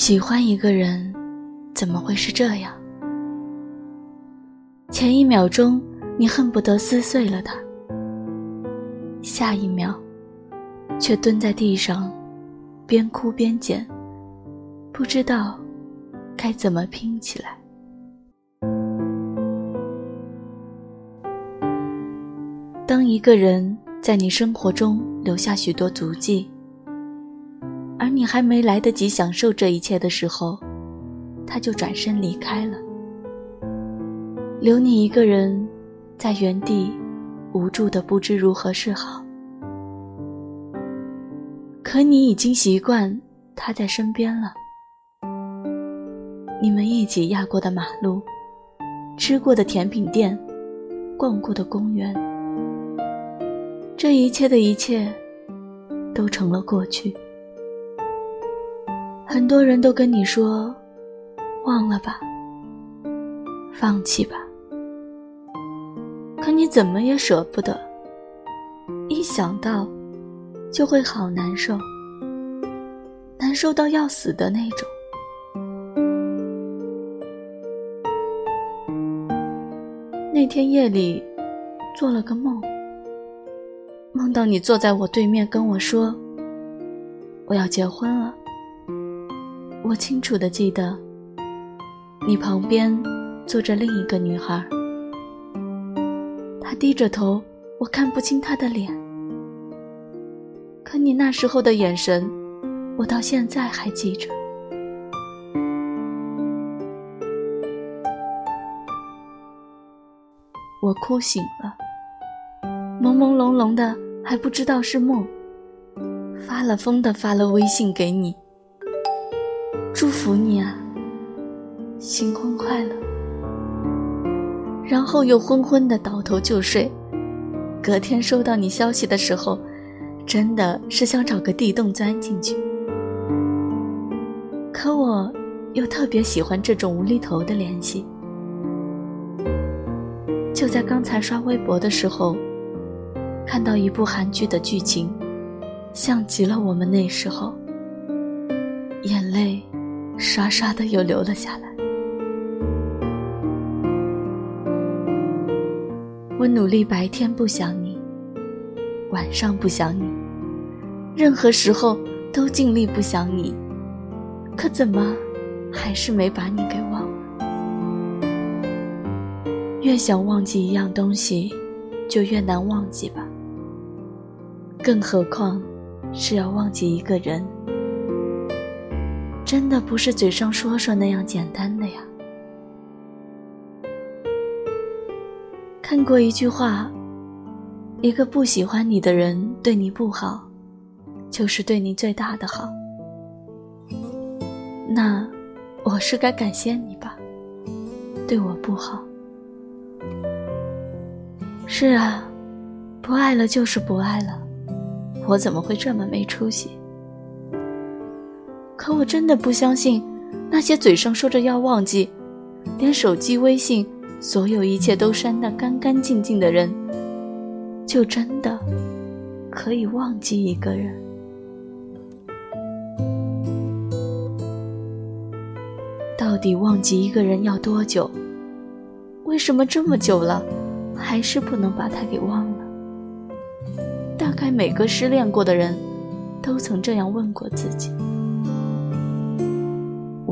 喜欢一个人，怎么会是这样？前一秒钟你恨不得撕碎了他，下一秒却蹲在地上，边哭边捡，不知道该怎么拼起来。当一个人在你生活中留下许多足迹，而你还没来得及享受这一切的时候，他就转身离开了，留你一个人在原地，无助的不知如何是好。可你已经习惯他在身边了，你们一起压过的马路，吃过的甜品店，逛过的公园。这一切的一切，都成了过去。很多人都跟你说，忘了吧，放弃吧。可你怎么也舍不得，一想到，就会好难受，难受到要死的那种。那天夜里，做了个梦。梦到你坐在我对面跟我说：“我要结婚了。”我清楚的记得，你旁边坐着另一个女孩，她低着头，我看不清她的脸。可你那时候的眼神，我到现在还记着。我哭醒了。朦朦胧胧的，还不知道是梦。发了疯的发了微信给你，福你啊，新婚快乐。然后又昏昏的倒头就睡。隔天收到你消息的时候，真的是想找个地洞钻进去。可我又特别喜欢这种无厘头的联系。就在刚才刷微博的时候。看到一部韩剧的剧情，像极了我们那时候，眼泪刷刷的又流了下来。我努力白天不想你，晚上不想你，任何时候都尽力不想你，可怎么还是没把你给忘了？越想忘记一样东西，就越难忘记吧。更何况，是要忘记一个人，真的不是嘴上说说那样简单的呀。看过一句话，一个不喜欢你的人对你不好，就是对你最大的好。那，我是该感谢你吧，对我不好。是啊，不爱了就是不爱了。我怎么会这么没出息？可我真的不相信，那些嘴上说着要忘记，连手机微信所有一切都删得干干净净的人，就真的可以忘记一个人。到底忘记一个人要多久？为什么这么久了，还是不能把他给忘了？大概每个失恋过的人，都曾这样问过自己。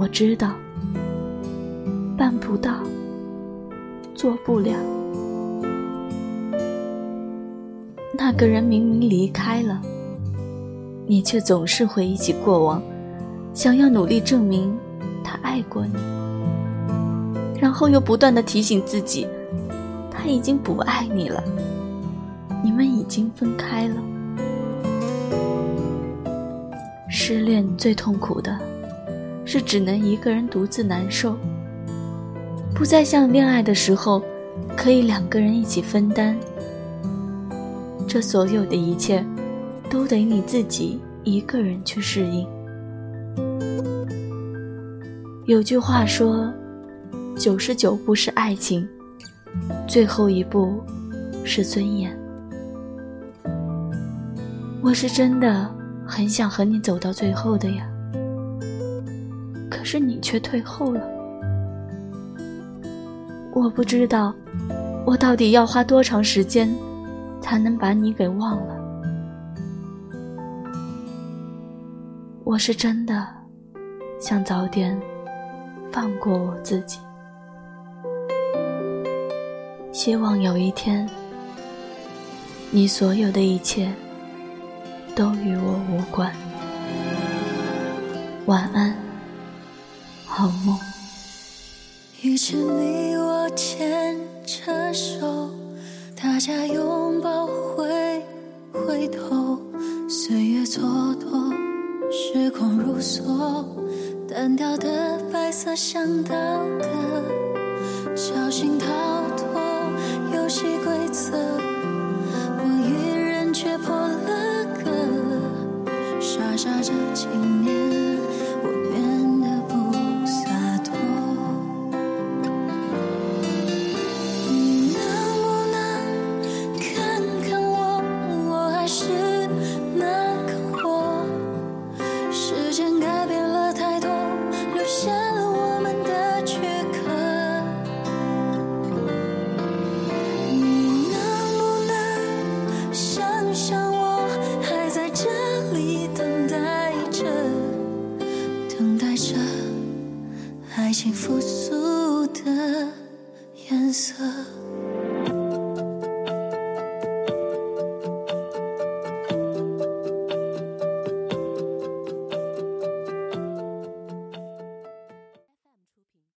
知道，办不到，做不了。那个人明明离开了，你却总是回忆起过往，想要努力证明他爱过你，然后又不断的提醒自己，他已经不爱你了。你们已经分开了。失恋最痛苦的，是只能一个人独自难受，不再像恋爱的时候，可以两个人一起分担。这所有的一切，都得你自己一个人去适应。有句话说：“九十九步是爱情，最后一步是尊严。”我是真的很想和你走到最后的呀，可是你却退后了。我不知道，我到底要花多长时间，才能把你给忘了。我是真的想早点放过我自己，希望有一天，你所有的一切都与我无关。晚安，好梦。遇见你，我牵着手，大家拥抱，回回头，岁月蹉跎，时光如梭，单调的白色想到的，侥幸逃脱游戏规则，我一人却破了格，傻傻这颜色。